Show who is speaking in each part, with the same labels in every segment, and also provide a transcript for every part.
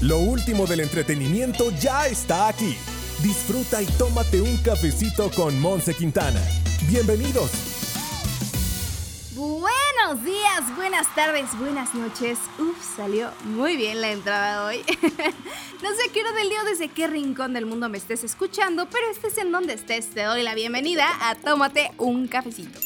Speaker 1: Lo último del entretenimiento ya está aquí. Disfruta y tómate un cafecito con Monse Quintana. Bienvenidos.
Speaker 2: Buenos días, buenas tardes, buenas noches. Uf, salió muy bien la entrada hoy. no sé qué hora del día desde qué rincón del mundo me estés escuchando, pero estés en donde estés, te doy la bienvenida a Tómate un cafecito.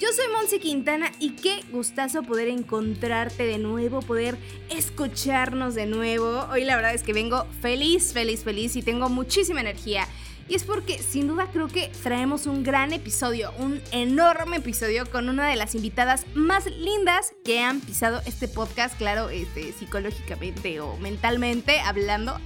Speaker 2: Yo soy Monse Quintana y qué gustazo poder encontrarte de nuevo, poder escucharnos de nuevo. Hoy la verdad es que vengo feliz, feliz, feliz y tengo muchísima energía. Y es porque sin duda creo que traemos un gran episodio, un enorme episodio con una de las invitadas más lindas que han pisado este podcast, claro, este, psicológicamente o mentalmente hablando.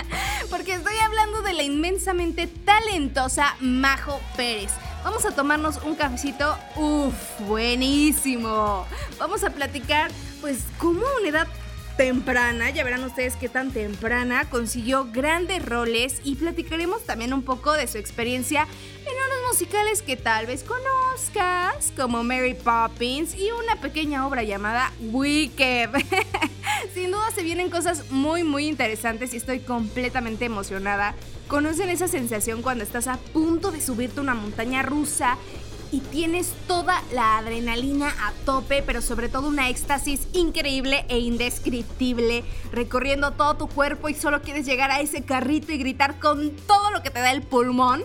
Speaker 2: porque estoy hablando de la inmensamente talentosa Majo Pérez. Vamos a tomarnos un cafecito, uff, buenísimo. Vamos a platicar, pues, cómo una edad temprana, ya verán ustedes qué tan temprana, consiguió grandes roles y platicaremos también un poco de su experiencia en unos musicales que tal vez conozcas, como Mary Poppins y una pequeña obra llamada Wicked. Sin duda se vienen cosas muy muy interesantes y estoy completamente emocionada. ¿Conocen esa sensación cuando estás a punto de subirte una montaña rusa y tienes toda la adrenalina a tope, pero sobre todo una éxtasis increíble e indescriptible, recorriendo todo tu cuerpo y solo quieres llegar a ese carrito y gritar con todo lo que te da el pulmón.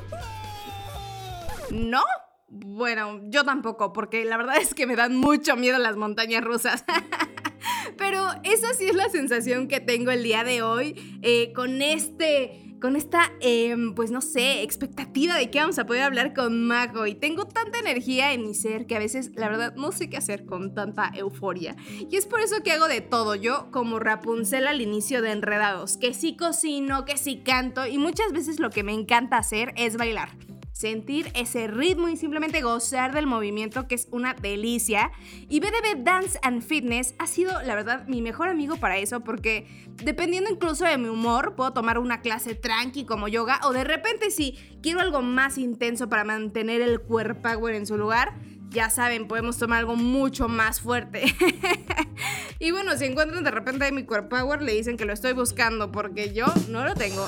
Speaker 2: ¿No? Bueno, yo tampoco, porque la verdad es que me dan mucho miedo las montañas rusas. Pero esa sí es la sensación que tengo el día de hoy eh, con este con esta, em, pues no sé, expectativa de que vamos a poder hablar con Mago. Y tengo tanta energía en mi ser que a veces, la verdad, no sé qué hacer con tanta euforia. Y es por eso que hago de todo. Yo, como Rapunzel al inicio de Enredados, que sí cocino, que sí canto, y muchas veces lo que me encanta hacer es bailar sentir ese ritmo y simplemente gozar del movimiento que es una delicia. Y BDB Dance and Fitness ha sido, la verdad, mi mejor amigo para eso porque dependiendo incluso de mi humor, puedo tomar una clase tranqui como yoga o de repente si quiero algo más intenso para mantener el cuerpo en su lugar, ya saben, podemos tomar algo mucho más fuerte. y bueno, si encuentran de repente mi core power, le dicen que lo estoy buscando porque yo no lo tengo.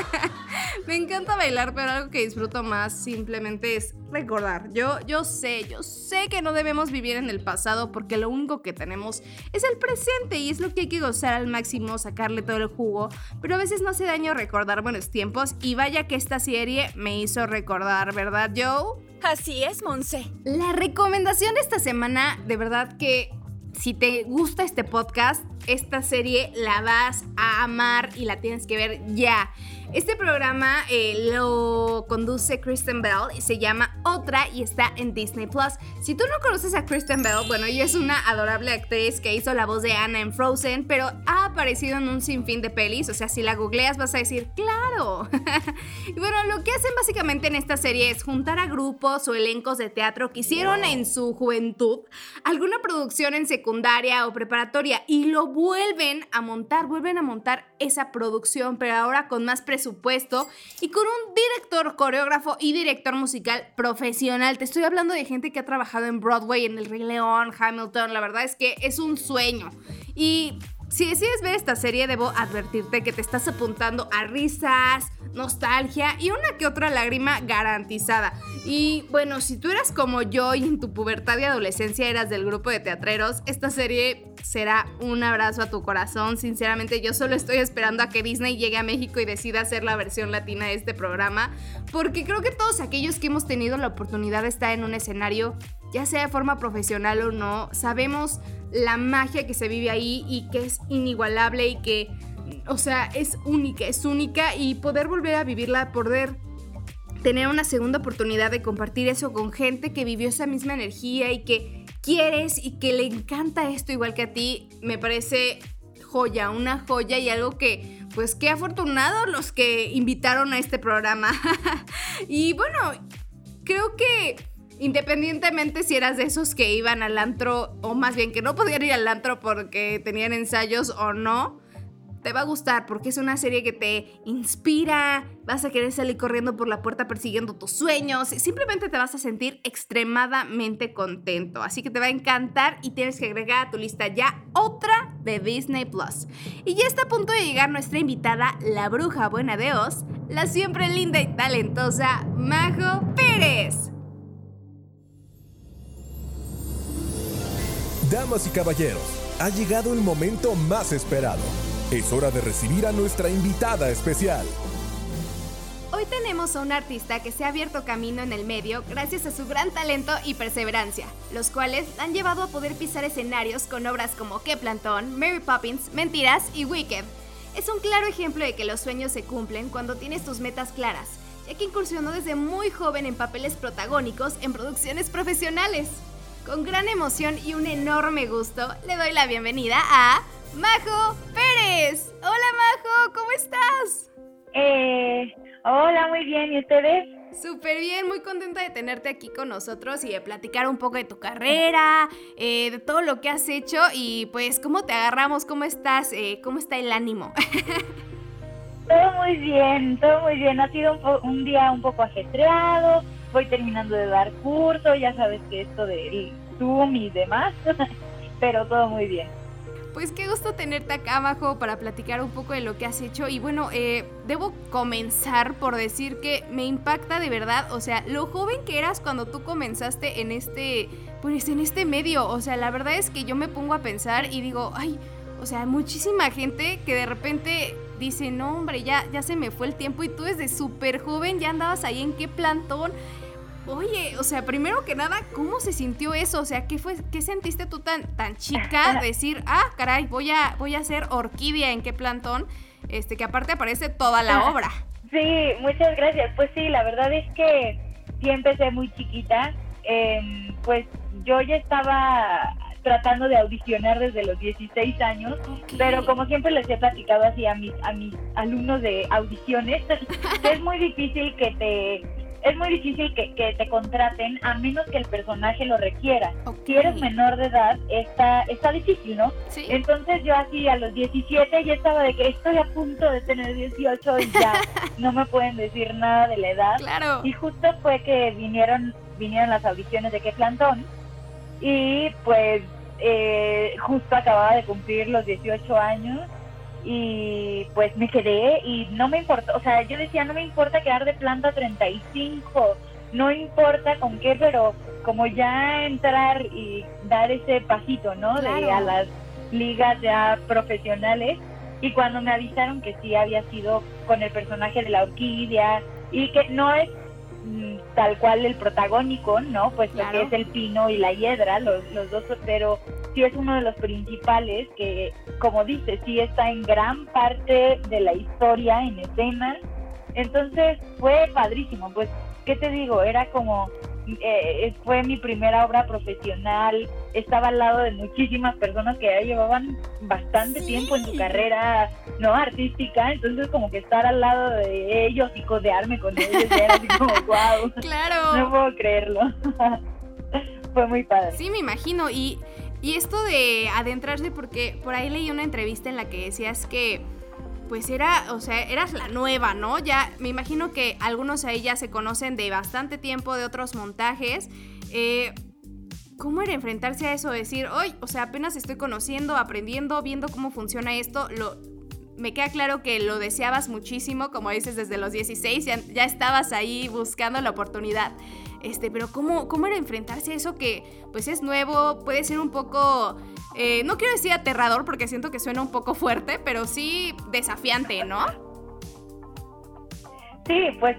Speaker 2: Me encanta bailar, pero algo que disfruto más simplemente es recordar. Yo, yo sé, yo sé que no debemos vivir en el pasado porque lo único que tenemos es el presente y es lo que hay que gozar al máximo, sacarle todo el jugo. Pero a veces no hace daño recordar buenos tiempos y vaya que esta serie me hizo recordar, ¿verdad, Joe?
Speaker 3: Así es, Monse.
Speaker 2: La recomendación de esta semana, de verdad que si te gusta este podcast, esta serie la vas a amar y la tienes que ver ya. Este programa eh, lo conduce Kristen Bell y se llama Otra y está en Disney Plus. Si tú no conoces a Kristen Bell, bueno, ella es una adorable actriz que hizo la voz de Anna en Frozen, pero ha aparecido en un sinfín de pelis. O sea, si la googleas vas a decir, ¡claro! y bueno, lo que hacen básicamente en esta serie es juntar a grupos o elencos de teatro que hicieron en su juventud alguna producción en secundaria o preparatoria y lo vuelven a montar, vuelven a montar esa producción, pero ahora con más presencia supuesto y con un director, coreógrafo y director musical profesional. Te estoy hablando de gente que ha trabajado en Broadway, en El Rey León, Hamilton. La verdad es que es un sueño. Y si decides ver esta serie, debo advertirte que te estás apuntando a risas, nostalgia y una que otra lágrima garantizada. Y bueno, si tú eras como yo y en tu pubertad y adolescencia eras del grupo de teatreros, esta serie será un abrazo a tu corazón. Sinceramente, yo solo estoy esperando a que Disney llegue a México y decida hacer la versión latina de este programa, porque creo que todos aquellos que hemos tenido la oportunidad de estar en un escenario, ya sea de forma profesional o no, sabemos la magia que se vive ahí y que es inigualable y que o sea, es única, es única y poder volver a vivirla, poder tener una segunda oportunidad de compartir eso con gente que vivió esa misma energía y que quieres y que le encanta esto igual que a ti, me parece joya, una joya y algo que, pues qué afortunados los que invitaron a este programa. y bueno, creo que independientemente si eras de esos que iban al antro, o más bien que no podían ir al antro porque tenían ensayos o no, te va a gustar porque es una serie que te inspira, vas a querer salir corriendo por la puerta persiguiendo tus sueños, simplemente te vas a sentir extremadamente contento, así que te va a encantar y tienes que agregar a tu lista ya otra de Disney Plus. Y ya está a punto de llegar nuestra invitada, la bruja buena de Oz, la siempre linda y talentosa Majo Pérez.
Speaker 1: Damas y caballeros, ha llegado el momento más esperado es hora de recibir a nuestra invitada especial.
Speaker 2: Hoy tenemos a un artista que se ha abierto camino en el medio gracias a su gran talento y perseverancia, los cuales han llevado a poder pisar escenarios con obras como Que Plantón, Mary Poppins, Mentiras y Wicked. Es un claro ejemplo de que los sueños se cumplen cuando tienes tus metas claras, ya que incursionó desde muy joven en papeles protagónicos en producciones profesionales. Con gran emoción y un enorme gusto, le doy la bienvenida a Majo Pérez. Hola Majo, ¿cómo estás?
Speaker 3: Eh, hola, muy bien, ¿y ustedes?
Speaker 2: Súper bien, muy contenta de tenerte aquí con nosotros y de platicar un poco de tu carrera, eh, de todo lo que has hecho y pues cómo te agarramos, cómo estás, eh, cómo está el ánimo.
Speaker 3: todo muy bien, todo muy bien. Ha sido un, un, día un poco ajetreado, voy terminando de dar curso, ya sabes que esto del Zoom y demás, pero todo muy bien.
Speaker 2: Pues qué gusto tenerte acá abajo para platicar un poco de lo que has hecho. Y bueno, eh, debo comenzar por decir que me impacta de verdad, o sea, lo joven que eras cuando tú comenzaste en este, pues en este medio. O sea, la verdad es que yo me pongo a pensar y digo, ay, o sea, muchísima gente que de repente dice, no hombre, ya, ya se me fue el tiempo y tú desde súper joven ya andabas ahí en qué plantón. Oye, o sea, primero que nada, ¿cómo se sintió eso? O sea, ¿qué fue, qué sentiste tú tan, tan chica? Decir, ah, caray, voy a, voy a hacer orquídea en qué plantón, este, que aparte aparece toda la obra.
Speaker 3: Sí, muchas gracias. Pues sí, la verdad es que sí empecé muy chiquita. Em, pues yo ya estaba tratando de audicionar desde los 16 años, pero como siempre les he platicado así a mis, a mis alumnos de audiciones, es muy difícil que te es muy difícil que, te contraten a menos que el personaje lo requiera. Si eres menor de edad, está, está difícil, ¿no? Entonces yo así a los 17 ya estaba de que estoy a punto de tener 18 y ya no me pueden decir nada de la edad.
Speaker 2: Claro.
Speaker 3: Y justo fue que vinieron, vinieron las audiciones de Que Plantón y pues eh, justo acababa de cumplir los 18 años y pues me quedé y no me importa, o sea, yo decía, no me importa quedar de planta 35, no importa con qué, pero como ya entrar y dar ese pasito, ¿no? De a las ligas ya profesionales. Y cuando me avisaron que sí había sido con el personaje de la orquídea y que no es mm, tal cual el protagónico, ¿no? Pues que es el pino y la hiedra, los, los dos, pero sí es uno de los principales que, como dice, sí está en gran parte de la historia, en escena. Entonces fue padrísimo, pues, ¿qué te digo? Era como, eh, fue mi primera obra profesional, estaba al lado de muchísimas personas que ya llevaban bastante tiempo en su carrera no artística, entonces como que estar al lado de ellos y codearme con ellos era así como, wow,
Speaker 2: claro.
Speaker 3: no puedo creerlo. fue muy padre.
Speaker 2: Sí, me imagino, y y esto de adentrarse, porque por ahí leí una entrevista en la que decías que pues era, o sea, eras la nueva, ¿no? Ya me imagino que algunos ahí ya se conocen de bastante tiempo, de otros montajes. Eh, ¿Cómo era enfrentarse a eso? Decir, hoy, o sea, apenas estoy conociendo, aprendiendo, viendo cómo funciona esto. Lo, me queda claro que lo deseabas muchísimo, como dices, desde los 16, ya, ya estabas ahí buscando la oportunidad. Este, pero ¿cómo, ¿cómo era enfrentarse a eso que pues es nuevo, puede ser un poco, eh, no quiero decir aterrador porque siento que suena un poco fuerte, pero sí desafiante, ¿no?
Speaker 3: Sí, pues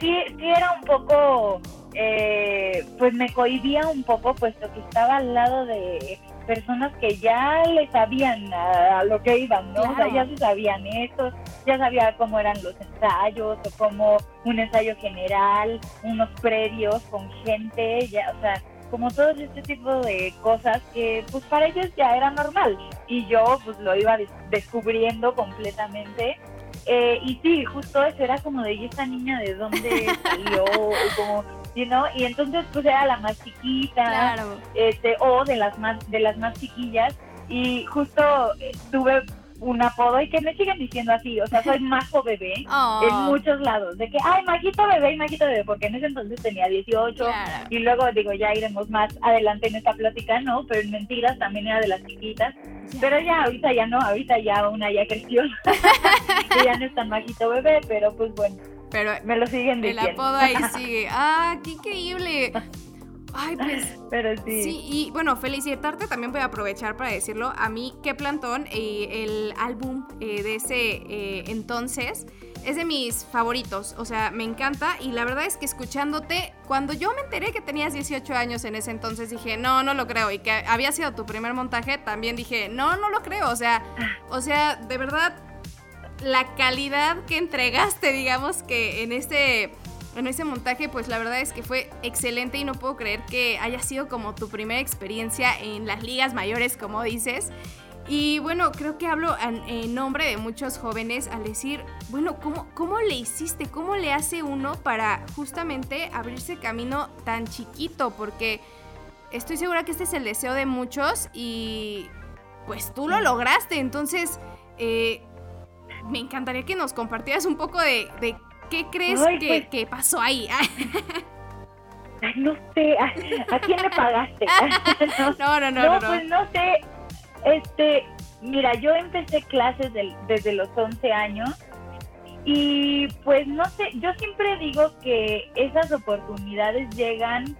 Speaker 3: sí, sí era un poco, eh, pues me cohibía un poco puesto que estaba al lado de personas que ya le sabían a, lo que iban, ¿no? O sea, ya se sabían eso, ya sabía cómo eran los ensayos o cómo un ensayo general, unos previos con gente, ya, o sea, como todo este tipo de cosas que pues para ellos ya era normal y yo pues lo iba descubriendo completamente eh, y sí, justo eso era como de, ¿y esta niña de dónde salió? como y entonces pues era la más chiquita, este, o de las más, de las más chiquillas, y justo eh, tuve un apodo y que me siguen diciendo así, o sea, soy Majo Bebé
Speaker 2: Oh.
Speaker 3: en muchos lados, de que, ay, Majito Bebé y Majito Bebé, porque en ese entonces tenía 18
Speaker 2: Claro.
Speaker 3: y luego digo, ya iremos más adelante en esta plática, ¿no? Pero en mentiras también era de las chiquitas, pero ya, ahorita ya no, ahorita ya una ya creció, que ya no es tan Majito Bebé, pero pues bueno,
Speaker 2: Pero
Speaker 3: me lo siguen
Speaker 2: el
Speaker 3: diciendo.
Speaker 2: apodo ahí sigue. ¡Ah, qué increíble! Ay, pues
Speaker 3: Pero sí.
Speaker 2: Sí, y bueno, felicitarte también voy a aprovechar para decirlo. A mí, qué plantón, eh, el álbum eh, de ese eh, entonces es de mis favoritos. O sea, me encanta y la verdad es que escuchándote, cuando yo me enteré que tenías 18 años en ese entonces, dije, no, no lo creo. Y que había sido tu primer montaje, también dije, no, no lo creo. O sea, o sea, de verdad, la calidad que entregaste, digamos que en este en ese montaje, pues la verdad es que fue excelente y no puedo creer que haya sido como tu primera experiencia en las ligas mayores, como dices. Y bueno, creo que hablo en, nombre de muchos jóvenes al decir, bueno, ¿cómo, ¿cómo le hiciste? ¿Cómo le hace uno para justamente abrirse camino tan chiquito? Porque estoy segura que este es el deseo de muchos y pues tú lo lograste. Entonces, eh, me encantaría que nos compartieras un poco de, de qué crees
Speaker 3: Ay,
Speaker 2: que,
Speaker 3: pues.
Speaker 2: que pasó ahí.
Speaker 3: Ay, no sé, ¿a, a quién le pagaste?
Speaker 2: no, no, no,
Speaker 3: No,
Speaker 2: no.
Speaker 3: pues no sé. Este, mira, yo empecé clases del- desde los 11 años y pues no sé, yo siempre digo que esas oportunidades llegan,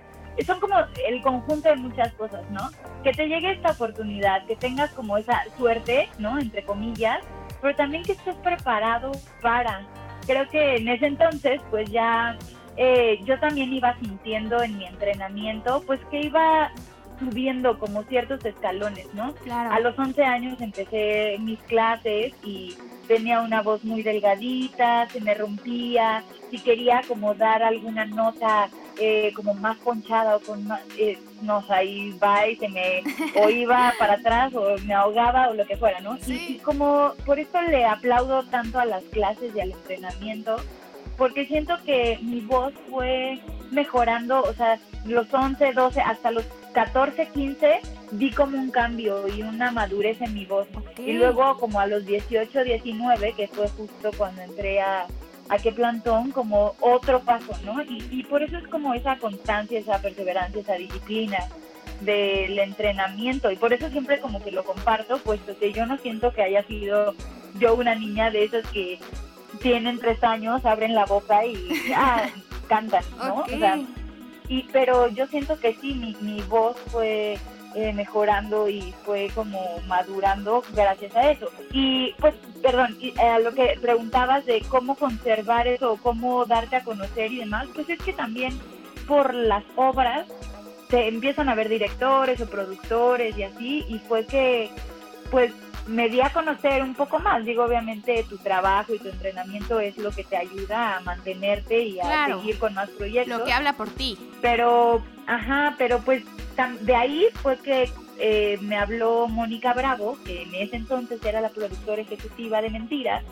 Speaker 3: son como el conjunto de muchas cosas, ¿no? Que te llegue esta oportunidad, que tengas como esa suerte, ¿no? Entre comillas, pero también que estés preparado para. Creo que en ese entonces, pues ya eh, yo también iba sintiendo en mi entrenamiento, pues que iba subiendo como ciertos escalones, ¿no?
Speaker 2: Claro.
Speaker 3: A los 11 años empecé mis clases y tenía una voz muy delgadita, se me rompía, si quería como dar alguna nota eh, como más ponchada o con más, eh, no sé, ahí va y se me, o iba para atrás o me ahogaba o lo que fuera, ¿no? Y-
Speaker 2: Sí.
Speaker 3: Y, como por eso le aplaudo tanto a las clases y al entrenamiento, porque siento que mi voz fue mejorando, o sea, los 11, 12, hasta los 14, 15, vi como un cambio y una madurez en mi voz. Y luego como a los 18, 19, que fue justo cuando entré a, a qué plantón, como otro paso, ¿no? Y, y por eso es como esa constancia, esa perseverancia, esa disciplina del entrenamiento. Y por eso siempre como que lo comparto, puesto que yo no siento que haya sido yo una niña de esas que tienen tres años, abren la boca y ah, cantan, ¿no? O sea, y, pero yo siento que sí, mi, mi voz fue eh, mejorando y fue como madurando gracias a eso. Y pues, perdón, y, eh, a lo que preguntabas de cómo conservar eso, cómo darte a conocer y demás, pues es que también por las obras se empiezan a ver directores o productores y así, y fue que pues me di a conocer un poco más. Digo, obviamente tu trabajo y tu entrenamiento es lo que te ayuda a mantenerte y a
Speaker 2: Claro.
Speaker 3: seguir con más proyectos
Speaker 2: Lo que habla por ti.
Speaker 3: pero ajá pero pues de ahí fue que eh, me habló Mónica Bravo que en ese entonces era la productora ejecutiva de Mentiras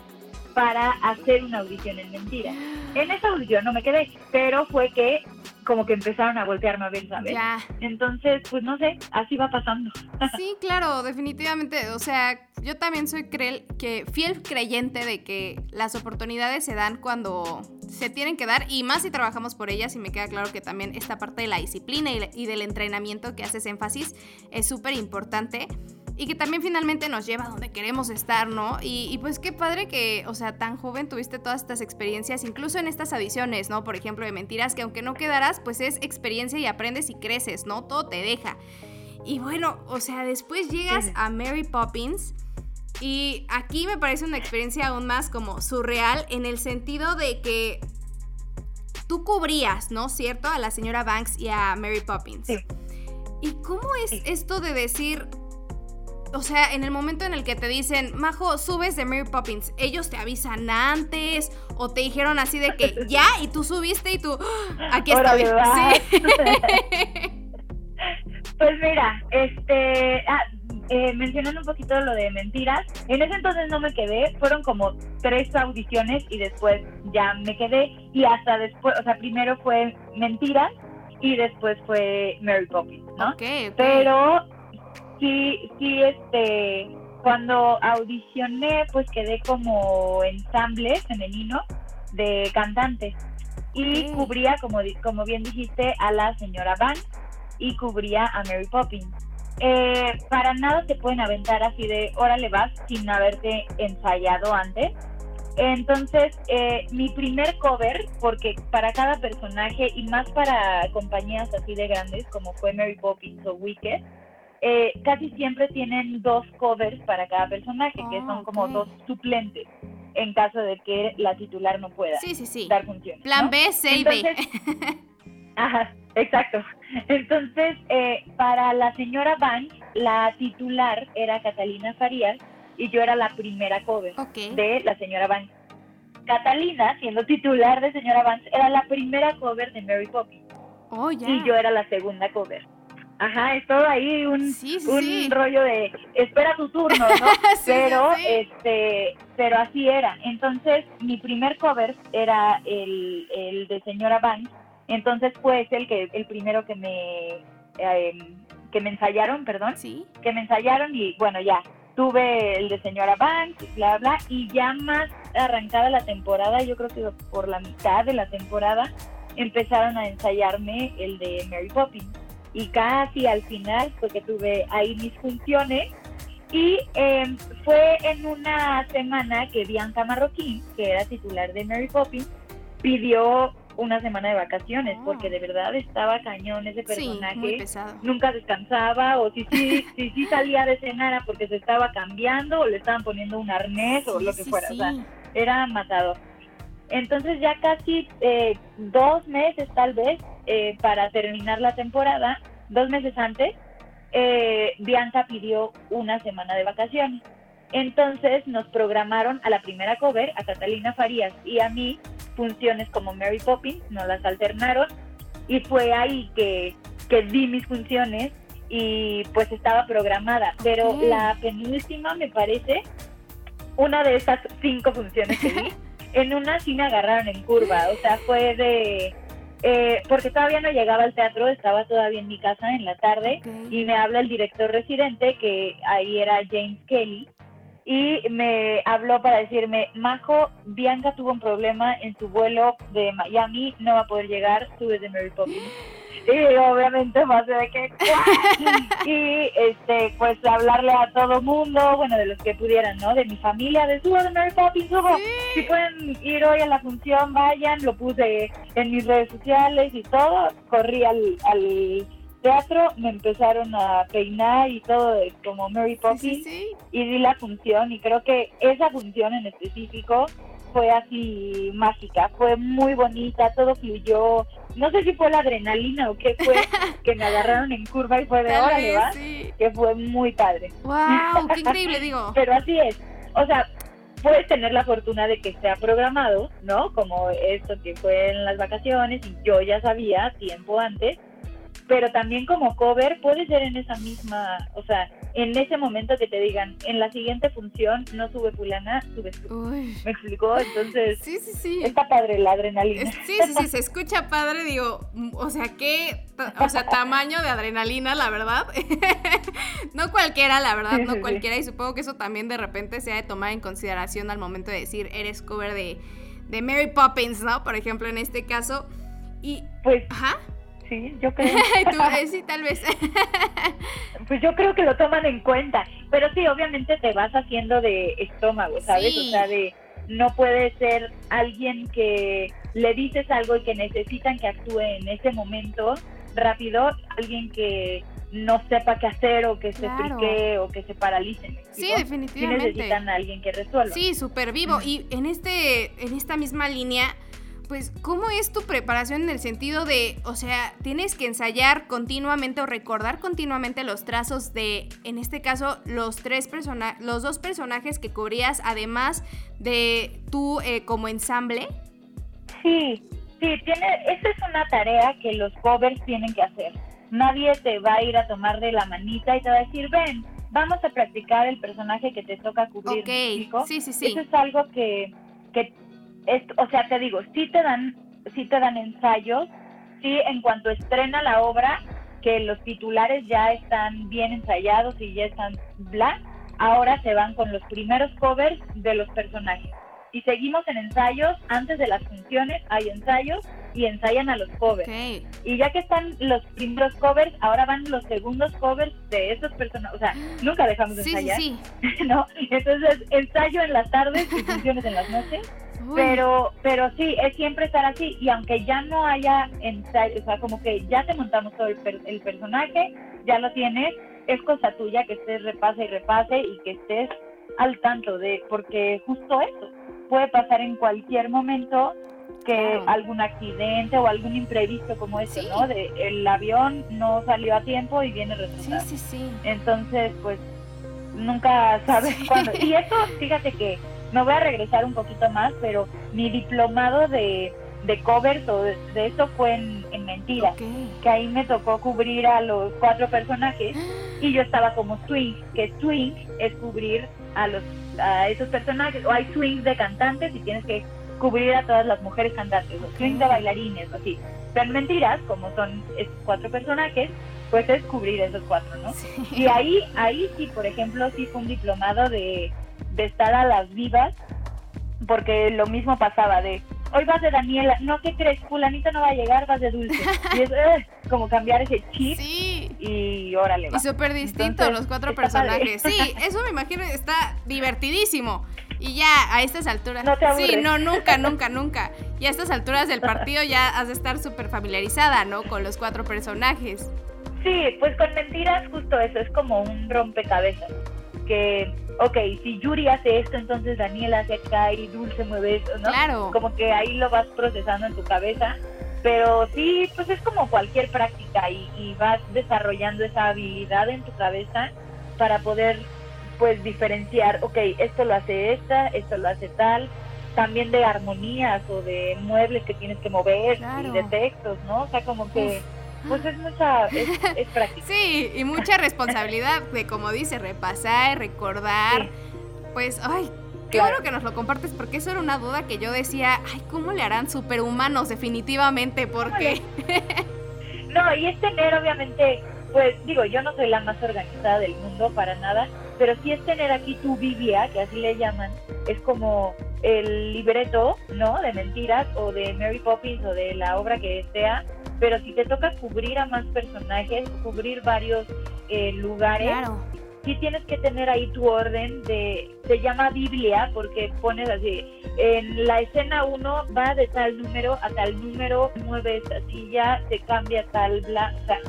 Speaker 3: para hacer una audición en Mentiras en esa audición no me quedé pero fue que como que empezaron a voltearme a ver sabes
Speaker 2: Ya.
Speaker 3: entonces pues no sé así va pasando
Speaker 2: Sí, claro, definitivamente. O sea, yo también soy creel- que fiel creyente de que las oportunidades se dan cuando se tienen que dar y más si trabajamos por ellas y me queda claro que también esta parte de la disciplina y, y del entrenamiento que haces énfasis es súper importante y que también finalmente nos lleva a donde queremos estar, ¿no? Y, y pues qué padre que, o sea, tan joven tuviste todas estas experiencias, incluso en estas audiciones, ¿no? Por ejemplo, de mentiras, que aunque no quedaras, pues es experiencia y aprendes y creces, ¿no? Todo te deja. Y bueno, o sea, después llegas a Mary Poppins y aquí me parece una experiencia aún más como surreal en el sentido de que tú cubrías, ¿no? ¿Cierto? A la señora Banks y a Mary Poppins.
Speaker 3: Sí.
Speaker 2: ¿Y cómo es
Speaker 3: Sí.
Speaker 2: esto de decir, o sea, en el momento en el que te dicen, Majo, subes de Mary Poppins, ellos te avisan antes o te dijeron así de que ya y tú subiste y tú, "Ah, aquí estoy. Sí.
Speaker 3: Pues mira, este, ah, eh, mencionando un poquito lo de mentiras, en ese entonces no me quedé, fueron como tres audiciones y después ya me quedé y hasta después, o sea, primero fue mentiras y después fue Mary Poppins, ¿no?
Speaker 2: Ok, ok.
Speaker 3: Pero sí, sí, este, cuando audicioné, pues quedé como ensamble femenino de cantantes y cubría, como, como bien dijiste, a la señora Banks y cubría a Mary Poppins. Eh, para nada te pueden aventar así de órale vas sin haberte ensayado antes. Entonces, eh, mi primer cover, porque para cada personaje y más para compañías así de grandes como fue Mary Poppins o Wicked, eh, casi siempre tienen dos covers para cada personaje, que
Speaker 2: Ah,
Speaker 3: son como
Speaker 2: ok.
Speaker 3: dos suplentes en caso de que la titular no pueda
Speaker 2: Sí, sí, sí.
Speaker 3: dar funciones.
Speaker 2: Plan
Speaker 3: ¿no?
Speaker 2: B, C y B.
Speaker 3: Ajá, exacto. Entonces, eh, para la señora Banks, la titular era Catalina Farías y yo era la primera cover de la señora Banks. Catalina, siendo titular de señora Banks, era la primera cover de Mary Poppins
Speaker 2: Oh,
Speaker 3: y yo era la segunda cover. Ajá, es todo ahí un,
Speaker 2: Sí, sí,
Speaker 3: un
Speaker 2: sí.
Speaker 3: rollo de espera tu turno, ¿no? Pero este pero así era entonces mi primer cover era el, el de señora Banks entonces fue el que el primero que me eh, que me ensayaron perdón
Speaker 2: Sí.
Speaker 3: que me ensayaron y bueno ya tuve el de señora Banks bla bla y ya más arrancada la temporada yo creo que por la mitad de la temporada empezaron a ensayarme el de Mary Poppins y casi al final fue que tuve ahí mis funciones y eh, fue en una semana que Bianca Marroquín, que era titular de Mary Poppins, pidió una semana de vacaciones
Speaker 2: Ah.
Speaker 3: porque de verdad estaba cañón ese personaje. Nunca descansaba o si sí, si sí salía de cenar era porque se estaba cambiando o le estaban poniendo un arnés o lo que
Speaker 2: sí,
Speaker 3: fuera. O sea, era matador. Entonces ya casi eh, dos meses tal vez eh, para terminar la temporada, dos meses antes, eh, Bianca pidió una semana de vacaciones. Entonces nos programaron a la primera cover, a Catalina Farías y a mí, funciones como Mary Poppins, nos las alternaron y fue ahí que, que di mis funciones y pues estaba programada. Pero la penúltima me parece una de esas cinco funciones que di. en una sí me agarraron en curva, o sea, fue de... eh, porque todavía no llegaba al teatro, estaba todavía en mi casa en la tarde y me habla el director residente, que ahí era James Kelly, y me habló para decirme, Majo, Bianca tuvo un problema en su vuelo de Miami, no va a poder llegar, tú de Mary Poppins. Y obviamente más de que y este pues hablarle a todo mundo, bueno, de los que pudieran, ¿no? De mi familia, de de Mary Poppins, subo. Si pueden ir hoy a la función, vayan, lo puse en mis redes sociales y todo, corrí al, al teatro, me empezaron a peinar y todo de como Mary
Speaker 2: Sí,
Speaker 3: Poppins
Speaker 2: sí, sí.
Speaker 3: y di la función y creo que esa función en específico fue así mágica, fue muy bonita, todo fluyó, no sé si fue la adrenalina o qué fue, que me agarraron en curva y fue de órale, va,
Speaker 2: sí.
Speaker 3: que fue muy padre.
Speaker 2: Wow, qué increíble, digo.
Speaker 3: Pero así es, o sea, puedes tener la fortuna de que sea programado, ¿no? Como esto que fue en las vacaciones y yo ya sabía tiempo antes, pero también como cover puede ser en esa misma, o sea, en ese momento que te digan, en la siguiente función no sube fulana, subes tú. ¿Me explicó? Entonces,
Speaker 2: Sí, sí, sí.
Speaker 3: está padre la adrenalina.
Speaker 2: Sí, sí, sí, se escucha padre, digo, o sea, qué, o sea, tamaño de adrenalina, la verdad. no cualquiera, la verdad,
Speaker 3: Sí,
Speaker 2: no
Speaker 3: sí, sí.
Speaker 2: cualquiera, y supongo que eso también de repente se ha de tomar en consideración al momento de decir, eres cover de, de Mary Poppins, ¿no? Por ejemplo, en este caso. Y,
Speaker 3: Pues
Speaker 2: ajá,
Speaker 3: sí, yo creo.
Speaker 2: tú, eh, sí, tal vez.
Speaker 3: Pues yo creo que lo toman en cuenta, pero sí, obviamente te vas haciendo de estómago, ¿sabes?
Speaker 2: Sí.
Speaker 3: O sea, de no puede ser alguien que le dices algo y que necesitan que actúe en ese momento rápido, alguien que no sepa qué hacer o que se
Speaker 2: Claro.
Speaker 3: friquee o que se paralice. ¿me
Speaker 2: Sí?
Speaker 3: Sí
Speaker 2: definitivamente.
Speaker 3: necesitan a alguien que resuelva.
Speaker 2: Sí, súper vivo. Y en este, en esta misma línea, pues, ¿cómo es tu preparación en el sentido de, o sea, tienes que ensayar continuamente o recordar continuamente los trazos de, en este caso, los tres personajes, los dos personajes que cubrías, además de tú eh, como ensamble?
Speaker 3: Sí, sí, tiene, esa es una tarea que los covers tienen que hacer. Nadie te va a ir a tomar de la manita y te va a decir, ven, vamos a practicar el personaje que te toca cubrir.
Speaker 2: Ok, sí, sí, sí.
Speaker 3: Eso es algo que, que es, o sea, te digo, sí te dan, sí te dan ensayos, sí en cuanto estrena la obra, que los titulares ya están bien ensayados y ya están bla, ahora se van con los primeros covers de los personajes. Y seguimos en ensayos, antes de las funciones hay ensayos y ensayan a los covers. Y ya que están los primeros covers, ahora van los segundos covers de esos personajes. O sea, nunca dejamos de ensayar. Sí, ¿no? Entonces, ensayo en las tardes y funciones en las noches. Pero, pero sí, es siempre estar así. Y aunque ya no haya ensayo, o sea, como que ya te montamos todo el, el personaje, ya lo tienes, es cosa tuya que estés repase y repase y que estés al tanto de, porque justo eso puede pasar en cualquier momento que algún accidente o algún imprevisto como ese, ¿no? De el avión no salió a tiempo y viene retrasado.
Speaker 2: Sí, sí, sí.
Speaker 3: Entonces, pues nunca sabes cuándo. Y eso, fíjate que me voy a regresar un poquito más, pero mi diplomado de, de covers o de, eso fue en, en Mentira, que ahí me tocó cubrir a los cuatro personajes y yo estaba como swing, que swing es cubrir a los a esos personajes, o hay swings de cantantes y tienes que cubrir a todas las mujeres cantantes, o swing de bailarines, o así. Pero mentiras, como son estos cuatro personajes, pues es cubrir esos cuatro, ¿no? Y ahí, ahí sí, por ejemplo, sí fue un diplomado de, de estar a las vivas, porque lo mismo pasaba de, hoy vas de Daniela, no, ¿qué crees? Fulanito no va a llegar, vas de Dulce. Y es eh, como cambiar ese chip y órale.
Speaker 2: Va. Y súper distinto los cuatro personajes. Sí, eso me imagino está divertidísimo. Y ya a estas alturas.
Speaker 3: No te
Speaker 2: sí, no, nunca, nunca, nunca. Y a estas alturas del partido ya has de estar súper familiarizada, ¿no? Con los cuatro personajes.
Speaker 3: Sí, pues con mentiras, justo eso, es como un rompecabezas. Que, ok, si Yuri hace esto, entonces Daniela hace acá y Dulce mueve eso, ¿no?
Speaker 2: Claro.
Speaker 3: Como que ahí lo vas procesando en tu cabeza. Pero sí, pues es como cualquier práctica y, y vas desarrollando esa habilidad en tu cabeza para poder pues diferenciar, ok, esto lo hace esta, esto lo hace tal, también de armonías o de muebles que tienes que mover y de textos, ¿no? O sea, como que, pues es mucha, es, práctica.
Speaker 2: Sí, y mucha responsabilidad de, como dice, repasar, recordar, pues, ay, qué bueno que nos lo compartes porque eso era una duda que yo decía, ay, ¿cómo le harán superhumanos definitivamente? Porque...
Speaker 3: no, y es tener obviamente, pues digo, yo no soy la más organizada del mundo para nada, pero sí es tener aquí tu Biblia, que así le llaman, es como el libreto, ¿no? De mentiras o de Mary Poppins o de la obra que sea, pero si te toca cubrir a más personajes, cubrir varios eh, lugares, sí tienes que tener ahí tu orden de, se llama Biblia porque pones así, en la escena 1 va de tal número a tal número, mueves así ya, se cambia tal, bla, sea,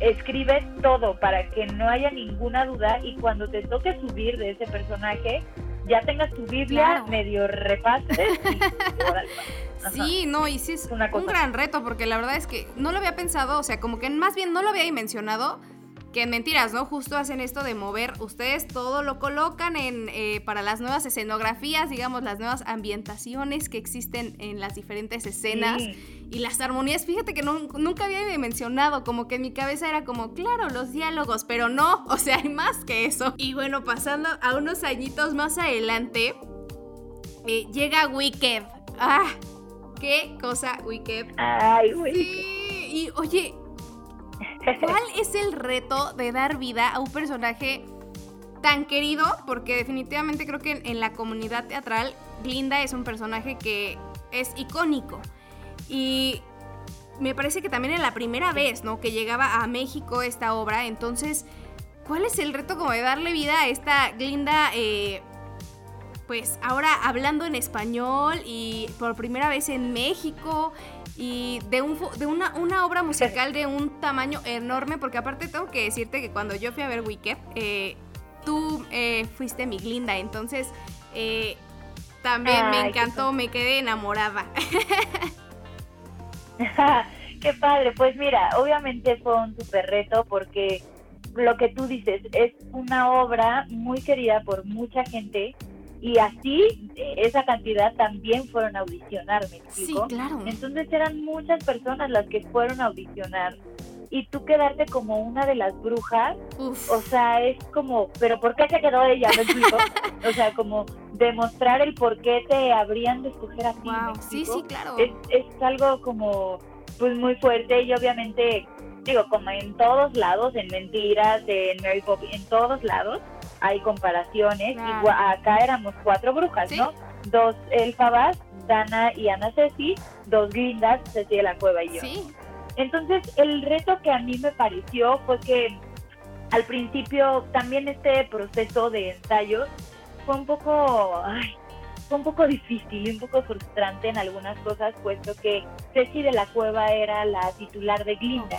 Speaker 3: escribe todo para que no haya ninguna duda y cuando te toque subir de ese personaje, ya tengas tu Biblia medio repase.
Speaker 2: sí, no, y sí es un gran reto porque la verdad es que no lo había pensado, o sea, como que más bien no lo había mencionado que mentiras, ¿no? Justo hacen esto de mover, ustedes todo lo colocan en, eh, para las nuevas escenografías, digamos, las nuevas ambientaciones que existen en las diferentes escenas y las armonías, fíjate que nunca había mencionado, como que en mi cabeza era como, claro, los diálogos, pero no, o sea, hay más que eso. Y bueno, pasando a unos añitos más adelante, eh, llega Wicked. ¡Ah! ¡Qué cosa, Wicked!
Speaker 3: ¡Ay, Wicked!
Speaker 2: Sí, y oye, ¿Cuál es el reto de dar vida a un personaje tan querido? Porque definitivamente creo que en, la comunidad teatral, Glinda es un personaje que es icónico. Y me parece que también en la primera vez, ¿no? Que llegaba a México esta obra. Entonces, ¿cuál es el reto como de darle vida a esta Glinda? Eh, pues ahora hablando en español y por primera vez en México y de, un, de una, una, obra musical de un tamaño enorme, porque aparte tengo que decirte que cuando yo fui a ver Wicked, eh, tú eh, fuiste mi Glinda, entonces eh, también me encantó, me quedé enamorada.
Speaker 3: qué padre, pues mira, obviamente fue un super reto porque lo que tú dices es una obra muy querida por mucha gente y así esa cantidad también fueron a audicionar, ¿me explico?
Speaker 2: Sí, claro.
Speaker 3: Entonces eran muchas personas las que fueron a audicionar y tú quedarte como una de las brujas, o sea, es como, pero ¿por qué se quedó ella? ¿Me explico? o sea, como demostrar el por qué te habrían de escoger a ti.
Speaker 2: sí, sí, claro.
Speaker 3: Es, es algo como, pues muy fuerte y obviamente, digo, como en todos lados, en mentiras, en Mary Poppins, en todos lados, hay comparaciones. Igual, acá éramos cuatro brujas, ¿no? Dos elfabas, Dana y Ana Ceci, dos grindas, Ceci de la Cueva y yo. Entonces, el reto que a mí me pareció fue que al principio también este proceso de ensayos fue un poco, fue un poco difícil y un poco frustrante en algunas cosas, puesto que Ceci de la Cueva era la titular de Glinda.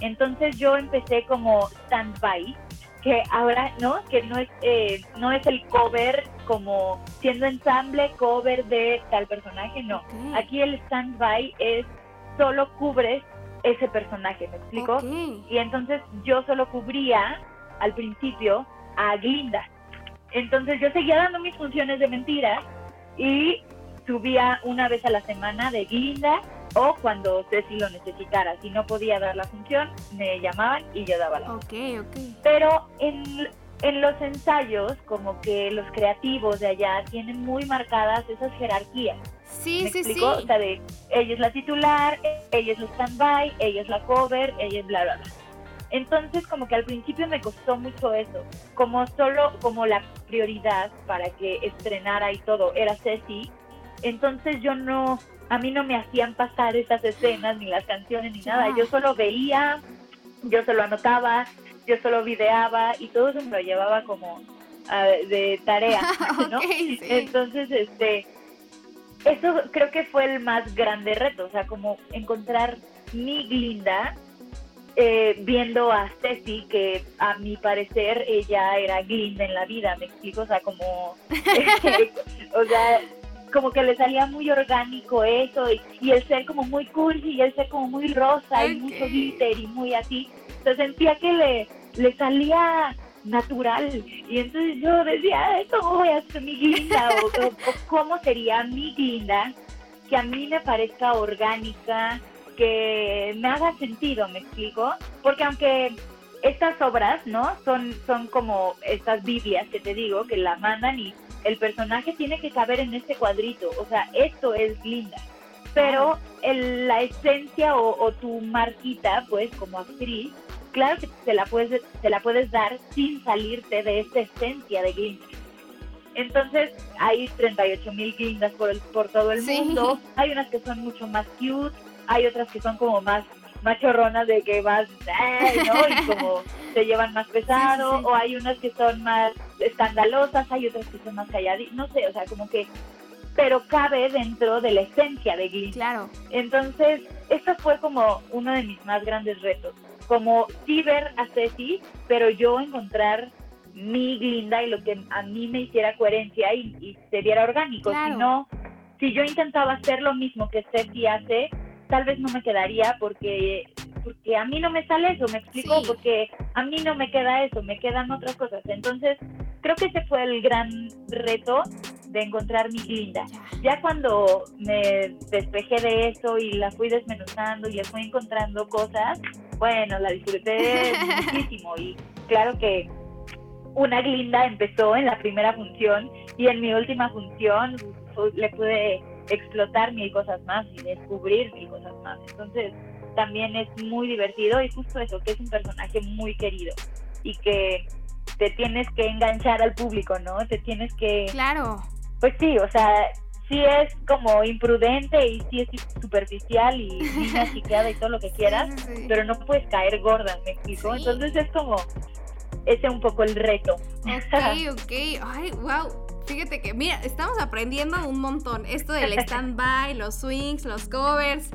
Speaker 3: Entonces yo empecé como stand-by, que ahora, ¿no? Que no es, eh, no es el cover como siendo ensamble, cover de tal personaje, no. Aquí el stand-by es solo cubres ese personaje, ¿me explico? Y entonces yo solo cubría al principio a Glinda. Entonces yo seguía dando mis funciones de mentira y subía una vez a la semana de Glinda o cuando Ceci lo necesitara. Si no podía dar la función, me llamaban y yo daba la
Speaker 2: Ok, ok.
Speaker 3: Pero en, en los ensayos, como que los creativos de allá tienen muy marcadas esas jerarquías.
Speaker 2: Sí, sí, sí.
Speaker 3: O sea, de ella es la titular, ella es la stand-by, ella es la cover, ella es bla, bla, bla. Entonces, como que al principio me costó mucho eso. Como solo, como la prioridad para que estrenara y todo era Ceci, entonces yo no, a mí no me hacían pasar esas escenas, ni las canciones, ni nada. Yo solo veía, yo solo anotaba, yo solo videaba y todo eso me lo llevaba como ah, de tarea, ¿no? Entonces, este, eso creo que fue el más grande reto, o sea, como encontrar mi Glinda eh, viendo a Ceci, que a mi parecer ella era Glinda en la vida, me explico, o sea, como, o sea, como que le salía muy orgánico eso, y, el ser como muy cursi, y el ser como muy rosa, y mucho glitter, y muy así, se sentía que le, le salía natural. Y entonces yo decía, ¿cómo voy a ser mi Glinda? O, cómo sería mi Glinda que a mí me parezca orgánica, que me haga sentido, ¿me explico? Porque aunque estas obras, ¿no? Son, son como estas Biblias que te digo, que la mandan y el personaje tiene que caber en este cuadrito. O sea, esto es Glinda. Pero el, la esencia o, o tu marquita, pues, como actriz, claro que te la puedes, te la puedes dar sin salirte de esta esencia de Glinda. Entonces hay 38 mil Glindas por, el, por todo el mundo. Hay unas que son mucho más cute, hay otras que son como más machorronas de que más, ¿no? Y como se llevan más pesado, o hay unas que son más escandalosas, hay otras que son más calladitas, no sé, o sea, como que, pero cabe dentro de la esencia de Glinda.
Speaker 2: Claro.
Speaker 3: Entonces, esto fue como uno de mis más grandes retos como sí ver a Ceci, pero yo encontrar mi Glinda y lo que a mí me hiciera coherencia y, se viera orgánico. Si no, si yo intentaba hacer lo mismo que Ceci hace, tal vez no me quedaría porque porque a mí no me sale eso, me explico, porque a mí no me queda eso, me quedan otras cosas. Entonces, creo que ese fue el gran reto de encontrar mi Glinda. Ya cuando me despejé de eso y la fui desmenuzando y fui encontrando cosas, bueno, la disfruté muchísimo y claro que una Glinda empezó en la primera función y en mi última función le pude explotar mil cosas más y descubrir mil cosas más. Entonces también es muy divertido y justo eso, que es un personaje muy querido y que te tienes que enganchar al público, ¿no? Te tienes que...
Speaker 2: Claro.
Speaker 3: Pues sí, o sea, sí es como imprudente y sí es superficial y niña chiqueada y todo lo que quieras, pero no puedes caer gorda, ¿me explico? Entonces es como, ese es un poco el reto.
Speaker 2: Ok, ok, ay, wow. Fíjate que, mira, estamos aprendiendo un montón. Esto del stand-by, los swings, los covers.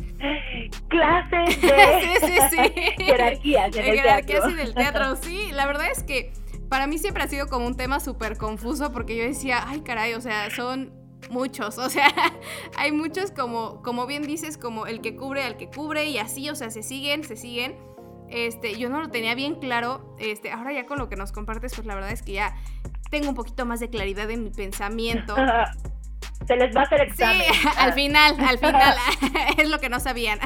Speaker 3: Clases de
Speaker 2: sí, sí, sí.
Speaker 3: jerarquías en el
Speaker 2: jerarquías
Speaker 3: teatro.
Speaker 2: en el teatro. Sí, la verdad es que para mí siempre ha sido como un tema súper confuso porque yo decía, ay caray, o sea, son muchos, o sea, hay muchos como, como bien dices, como el que cubre al que cubre y así, o sea, se siguen, se siguen. Este, yo no lo tenía bien claro, este, ahora ya con lo que nos compartes, pues la verdad es que ya tengo un poquito más de claridad en mi pensamiento.
Speaker 3: Se les va a hacer examen.
Speaker 2: Sí, al final, al final, es lo que no sabían.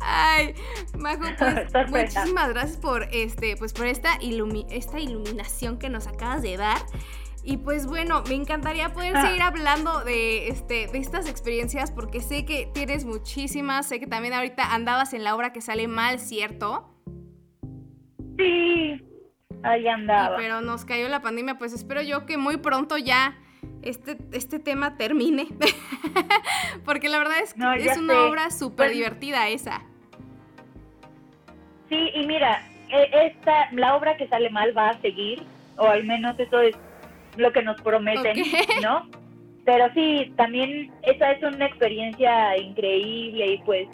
Speaker 2: Ay, Majo, pues muchísimas gracias por este, pues por esta, esta iluminación que nos acabas de dar. Y pues bueno, me encantaría poder ah. seguir hablando de, este, de estas experiencias porque sé que tienes muchísimas, sé que también ahorita andabas en la obra que sale mal, ¿cierto?
Speaker 3: Sí, Ahí andaba.
Speaker 2: pero nos cayó la pandemia, pues espero yo que muy pronto ya este, este tema termine. Porque la verdad es que es una obra súper pues divertida esa.
Speaker 3: Sí, y mira, e, esta, la obra que sale mal va a seguir, o al menos eso es lo que nos prometen, ¿no? Pero sí, también esa es una experiencia increíble y pues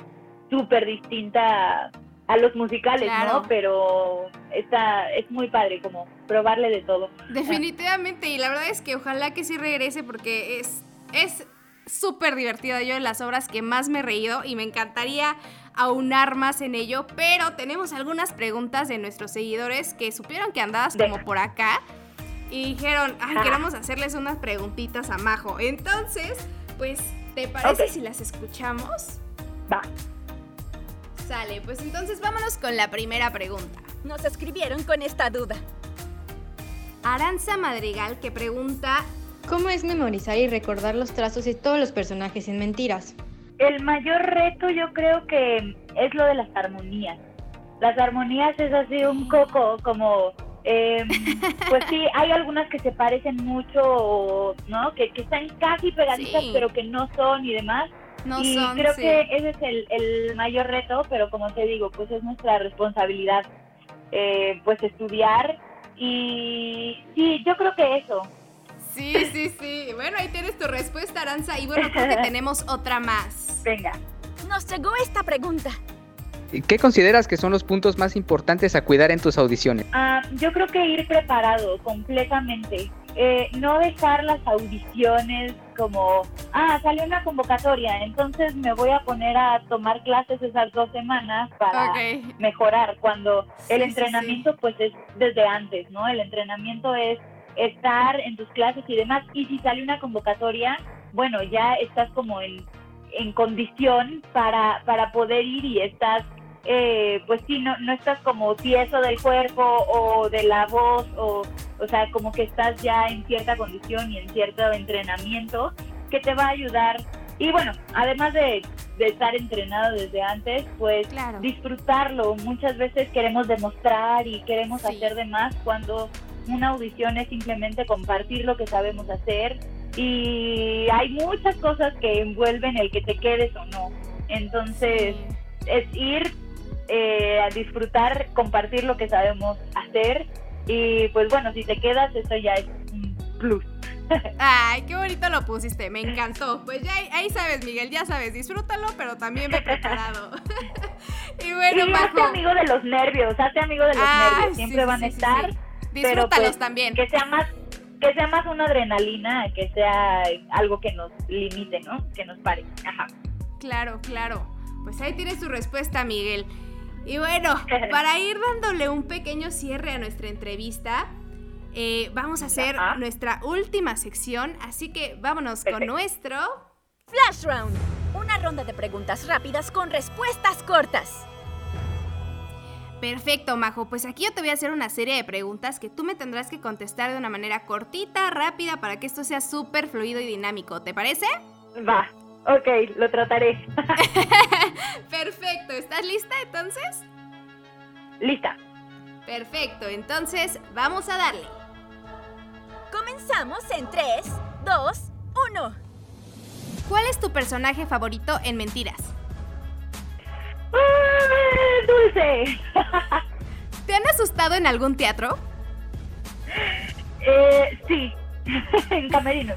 Speaker 3: súper distinta a los musicales, ¿no? Pero está, es muy padre como probarle de todo.
Speaker 2: Definitivamente, y la verdad es que ojalá que sí regrese porque es es súper divertida. Yo de las obras que más me he reído y me encantaría aunar más en ello, pero tenemos algunas preguntas de nuestros seguidores que supieron que andabas como por acá y dijeron, ay, queremos hacerles unas preguntitas a Majo. Entonces, pues, ¿te parece si las escuchamos?
Speaker 3: Va.
Speaker 2: Sale, pues entonces vámonos con la primera pregunta.
Speaker 4: Nos escribieron con esta duda.
Speaker 2: Aranza Madrigal que pregunta...
Speaker 5: ¿Cómo es memorizar y recordar los trazos y todos los personajes sin mentiras?
Speaker 3: El mayor reto yo creo que es lo de las armonías. Las armonías es así un coco, como... Eh, pues sí, hay algunas que se parecen mucho, ¿no? Que, están casi pegaditas, pero que no son y demás no y creo que ese es el, mayor reto, pero como te digo, pues es nuestra responsabilidad, eh, pues estudiar y sí, yo creo que eso.
Speaker 2: Sí, sí, sí. Bueno, ahí tienes tu respuesta, Aranza. Y bueno, creo que tenemos otra más.
Speaker 3: Venga.
Speaker 4: Nos llegó esta pregunta.
Speaker 6: ¿Qué consideras que son los puntos más importantes a cuidar en tus audiciones?
Speaker 3: Ah, yo creo que ir preparado completamente. Eh, no dejar las audiciones como, ah, salió una convocatoria, entonces me voy a poner a tomar clases esas dos semanas para mejorar, cuando el entrenamiento pues es desde antes, ¿no? El entrenamiento es estar en tus clases y demás, y si sale una convocatoria, bueno, ya estás como en, en condición para, para poder ir y estás eh, pues sí, no, no estás como tieso del cuerpo o de la voz, o, o sea, como que estás ya en cierta condición y en cierto entrenamiento que te va a ayudar. Y bueno, además de, estar entrenado desde antes, pues disfrutarlo. Muchas veces queremos demostrar y queremos hacer de más cuando una audición es simplemente compartir lo que sabemos hacer y hay muchas cosas que envuelven el que te quedes o no. Entonces, es ir eh, a disfrutar, compartir lo que sabemos hacer y pues bueno, si te quedas, eso ya es un plus.
Speaker 2: Ay, qué bonito lo pusiste, me encantó. Pues ya ahí sabes, Miguel, ya sabes, disfrútalo, pero también ve preparado.
Speaker 3: y bueno, y hazte amigo de los nervios, hazte amigo de los nervios, siempre van a estar.
Speaker 2: Disfrútalos pues, también.
Speaker 3: Que sea más que sea más una adrenalina, que sea algo que nos limite, ¿no? Que nos pare. Ajá.
Speaker 2: Claro, claro. Pues ahí tienes tu respuesta, Miguel. Y bueno, para ir dándole un pequeño cierre a nuestra entrevista, eh, vamos a hacer nuestra última sección, así que vámonos con nuestro...
Speaker 4: Flash Round, una ronda de preguntas rápidas con respuestas cortas.
Speaker 2: Perfecto, Majo. Pues aquí yo te voy a hacer una serie de preguntas que tú me tendrás que contestar de una manera cortita, rápida, para que esto sea súper fluido y dinámico. ¿Te parece?
Speaker 3: Va. Ok, lo trataré.
Speaker 2: Perfecto, ¿estás lista entonces?
Speaker 3: Lista.
Speaker 2: Perfecto, entonces vamos a darle.
Speaker 4: Comenzamos en 3, 2, 1.
Speaker 2: ¿Cuál es tu personaje favorito en Mentiras?
Speaker 3: Ah, dulce.
Speaker 2: ¿Te han asustado en algún teatro?
Speaker 3: Eh, sí, en Camerino.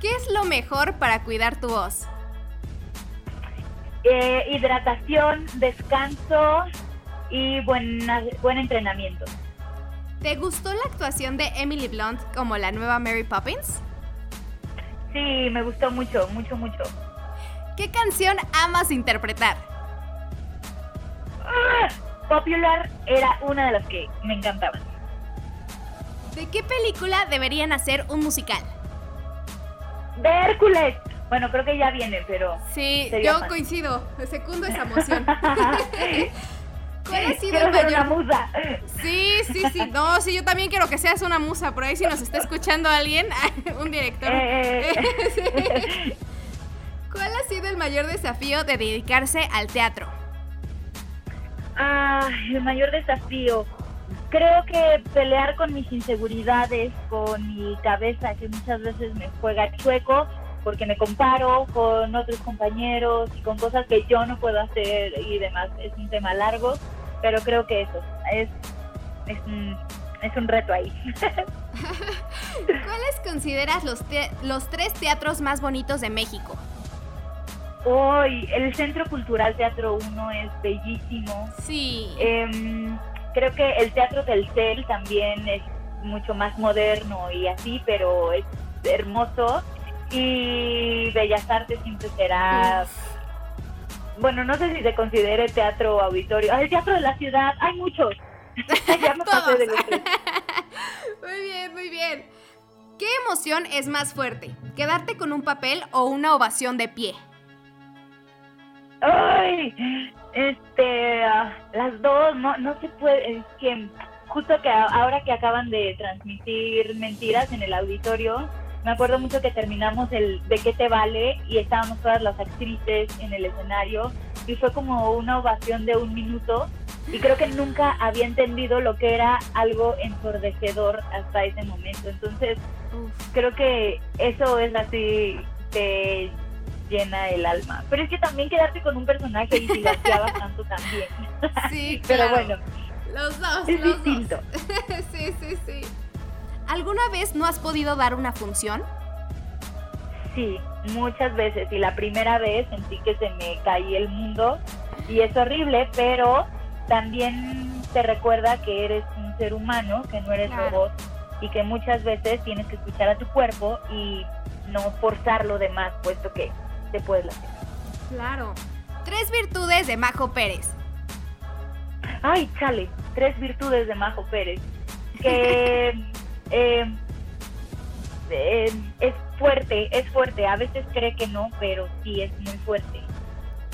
Speaker 2: ¿Qué es lo mejor para cuidar tu voz?
Speaker 3: Eh, hidratación, descanso y buen, buen entrenamiento.
Speaker 2: ¿Te gustó la actuación de Emily Blunt como la nueva Mary Poppins?
Speaker 3: Sí, me gustó mucho, mucho, mucho.
Speaker 2: ¿Qué canción amas interpretar?
Speaker 3: Ah, Popular era una de las que me encantaban.
Speaker 2: ¿De qué película deberían hacer un musical?
Speaker 3: De Hércules. Bueno, creo que ya viene, pero.
Speaker 2: Sí, yo coincido. Segundo esa emoción.
Speaker 3: ¿Cuál ha sido el mayor? Una musa.
Speaker 2: Sí, sí, sí. No, sí, yo también quiero que seas una musa. Por ahí, si nos está escuchando alguien, un director. Eh, eh. ¿Cuál ha sido el mayor desafío de dedicarse al teatro?
Speaker 3: Ah, el mayor desafío. Creo que pelear con mis inseguridades, con mi cabeza que muchas veces me juega chueco, porque me comparo con otros compañeros y con cosas que yo no puedo hacer y demás. Es un tema largo, pero creo que eso es, es, un, es un reto ahí.
Speaker 2: ¿Cuáles consideras los, los tres teatros más bonitos de México?
Speaker 3: Hoy, el Centro Cultural Teatro 1 es bellísimo.
Speaker 2: Sí.
Speaker 3: Em, creo que el Teatro del Cel también es mucho más moderno y así, pero es hermoso. Y Bellas Artes siempre será... Bueno, no sé si se considere teatro o auditorio. el Teatro de la Ciudad, hay muchos. ya me pasé de los
Speaker 2: Muy bien, muy bien. ¿Qué emoción es más fuerte? ¿Quedarte con un papel o una ovación de pie?
Speaker 3: Ay, este, ah, las dos, no, no se puede, es que justo que ahora que acaban de transmitir mentiras en el auditorio, me acuerdo mucho que terminamos el de qué te vale y estábamos todas las actrices en el escenario y fue como una ovación de un minuto y creo que nunca había entendido lo que era algo ensordecedor hasta ese momento. Entonces, creo que eso es así, te llena el alma. Pero es que también quedarte con un personaje y dilaciaba tanto también.
Speaker 2: Sí,
Speaker 3: Pero bueno.
Speaker 2: Los dos,
Speaker 3: es
Speaker 2: los
Speaker 3: distinto.
Speaker 2: dos. sí, sí, sí. ¿Alguna vez no has podido dar una función?
Speaker 3: Sí, muchas veces. Y la primera vez sentí que se me caía el mundo. Y es horrible, pero también te recuerda que eres un ser humano, que no eres robot y que muchas veces tienes que escuchar a tu cuerpo y no forzarlo de más, puesto que te puedes hacer.
Speaker 2: Claro. Tres virtudes de Majo Pérez.
Speaker 3: Ay, chale, tres virtudes de Majo Pérez. Que eh, eh, es fuerte, es fuerte. A veces cree que no, pero sí es muy fuerte.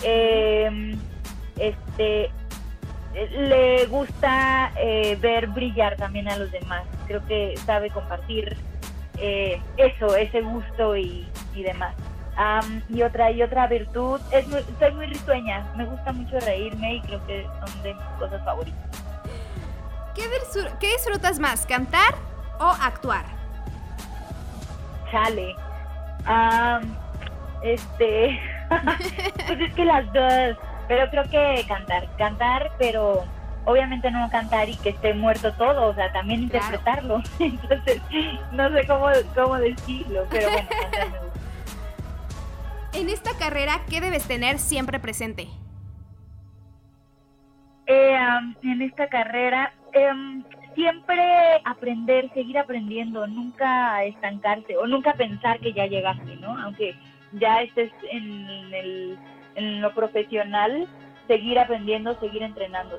Speaker 3: Eh, este, le gusta eh, ver brillar también a los demás. Creo que sabe compartir eh, eso, ese gusto y, demás. Y otra y otra virtud, es soy muy risueña, me gusta mucho reírme y creo que son de mis cosas favoritas.
Speaker 2: ¿Qué, ¿Qué disfrutas más, cantar o actuar?
Speaker 3: Chale. este, pues es que las dos pero creo que cantar, cantar, pero obviamente no cantar y que esté muerto todo, o sea, también interpretarlo. Entonces, no sé cómo, cómo decirlo, pero bueno, cantar me gusta.
Speaker 2: En esta carrera, ¿qué debes tener siempre presente?
Speaker 3: Eh, en esta carrera, em, siempre aprender, seguir aprendiendo, nunca estancarse o nunca pensar que ya llegaste, ¿no? Aunque ya estés en el en lo profesional, seguir aprendiendo, seguir entrenando.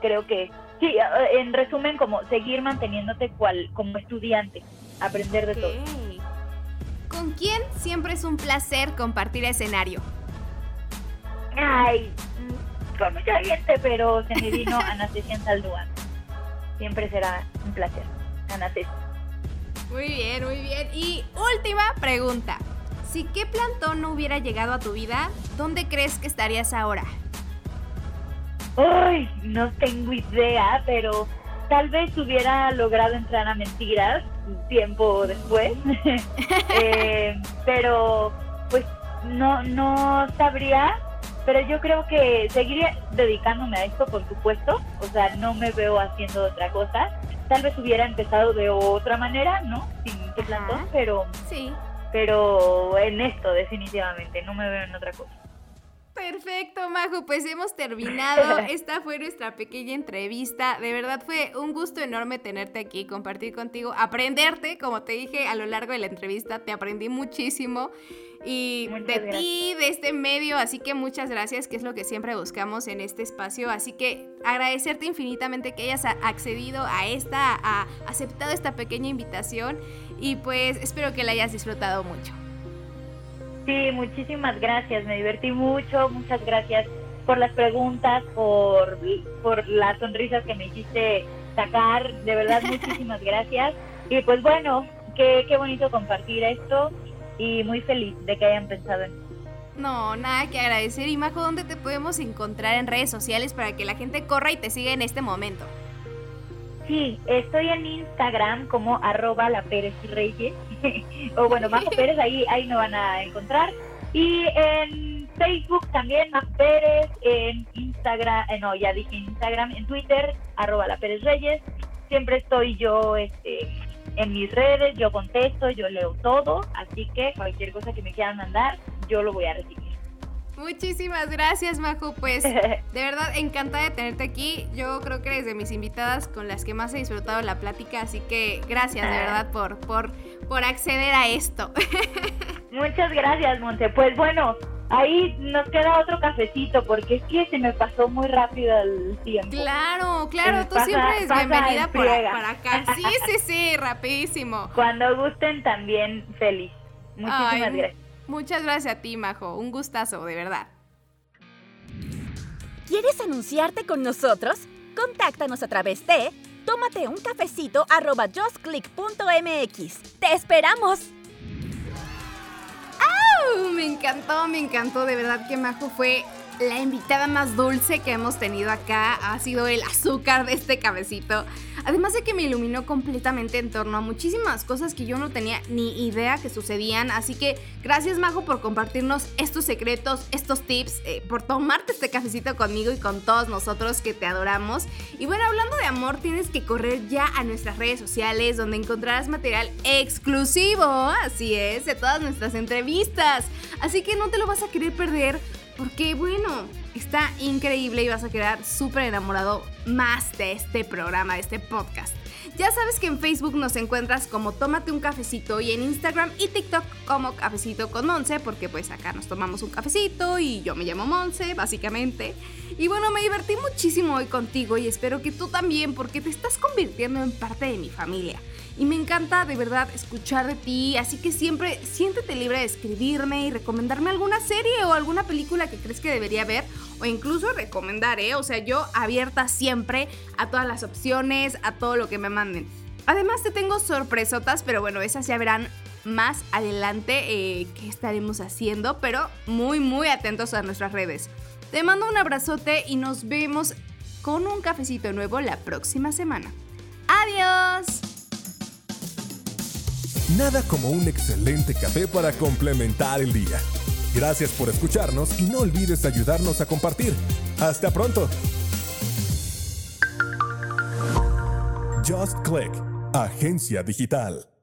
Speaker 3: Creo que sí, en resumen, como seguir manteniéndote cual, como estudiante, aprender de todo.
Speaker 2: ¿Con quién siempre es un placer compartir escenario?
Speaker 3: Ay, mm, con mucha gente, pero se me vino Anastasia Saldúan. Siempre será un placer, Anastasia.
Speaker 2: Muy bien, muy bien. Y última pregunta. Si qué plantón no hubiera llegado a tu vida, ¿dónde crees que estarías ahora?
Speaker 3: Ay, no tengo idea, pero tal vez hubiera logrado entrar a mentiras un tiempo después. Eh, pero pues no, no sabría. Pero yo creo que seguiría dedicándome a esto, por supuesto. O sea, no me veo haciendo otra cosa. Tal vez hubiera empezado de otra manera, ¿no? Sin qué plantón, pero
Speaker 2: sí
Speaker 3: pero en esto definitivamente, no me veo en otra cosa.
Speaker 2: Perfecto, Majo, pues hemos terminado. Esta fue nuestra pequeña entrevista. De verdad fue un gusto enorme tenerte aquí, compartir contigo, aprenderte, como te dije a lo largo de la entrevista, te aprendí muchísimo y de ti, de este medio, así que muchas gracias, que es lo que siempre buscamos en este espacio. Así que agradecerte infinitamente que hayas accedido a esta, a aceptado esta pequeña invitación y pues espero que la hayas disfrutado mucho.
Speaker 3: Sí, muchísimas gracias, me divertí mucho, muchas gracias por las preguntas, por, por las sonrisas que me hiciste sacar, de verdad muchísimas gracias. Y pues bueno, qué, qué bonito compartir esto y muy feliz de que hayan pensado en mí.
Speaker 2: No, nada que agradecer. Y Majo, ¿dónde te podemos encontrar en redes sociales para que la gente corra y te siga en este momento?
Speaker 3: Sí, estoy en Instagram como arroba la Pérez Reyes, o bueno, Majo Pérez, ahí, ahí me van a encontrar. Y en Facebook también, Majo Pérez, en Instagram, eh, no, ya dije Instagram, en Twitter, arroba la Pérez Reyes. Siempre estoy yo este, en mis redes, yo contesto, yo leo todo, así que cualquier cosa que me quieran mandar, yo lo voy a recibir.
Speaker 2: Muchísimas gracias, Majo. Pues de verdad encantada de tenerte aquí. Yo creo que eres de mis invitadas con las que más he disfrutado la plática, así que gracias de verdad por, por, por acceder a esto.
Speaker 3: Muchas gracias, Monte. Pues bueno, ahí nos queda otro cafecito porque es que se me pasó muy rápido el tiempo.
Speaker 2: Claro, claro, tú siempre eres bienvenida por, para acá. Sí, sí, sí, rapidísimo.
Speaker 3: Cuando gusten también feliz. Muchísimas gracias.
Speaker 2: Muchas gracias a ti, Majo. Un gustazo, de verdad.
Speaker 4: ¿Quieres anunciarte con nosotros? Contáctanos a través de tómate un cafecito arroba justclick.mx. ¡Te esperamos!
Speaker 2: ¡Au! Me encantó, me encantó. De verdad que Majo fue la invitada más dulce que hemos tenido acá. Ha sido el azúcar de este cabecito. Además de que me iluminó completamente en torno a muchísimas cosas que yo no tenía ni idea que sucedían. Así que gracias Majo por compartirnos estos secretos, estos tips, eh, por tomarte este cafecito conmigo y con todos nosotros que te adoramos. Y bueno, hablando de amor, tienes que correr ya a nuestras redes sociales donde encontrarás material exclusivo, así es, de todas nuestras entrevistas. Así que no te lo vas a querer perder porque bueno, está increíble y vas a quedar súper enamorado más de este programa, de este podcast. Ya sabes que en Facebook nos encuentras como Tómate un cafecito y en Instagram y TikTok como Cafecito con Monse, porque pues acá nos tomamos un cafecito y yo me llamo Monse, básicamente. Y bueno, me divertí muchísimo hoy contigo y espero que tú también, porque te estás convirtiendo en parte de mi familia y me encanta de verdad escuchar de ti, así que siempre siéntete libre de escribirme y recomendarme alguna serie o alguna película que crees que debería ver o incluso recomendar, ¿eh? O sea, yo abierta siempre a todas las opciones, a todo lo que me manden. Además te tengo sorpresotas, pero bueno, esas ya verán más adelante eh, qué estaremos haciendo, pero muy muy atentos a nuestras redes. Te mando un abrazote y nos vemos con un cafecito nuevo la próxima semana. ¡Adiós!
Speaker 1: Nada como un excelente café para complementar el día. Gracias por escucharnos y no olvides ayudarnos a compartir. Hasta pronto. Just Click, Agencia Digital.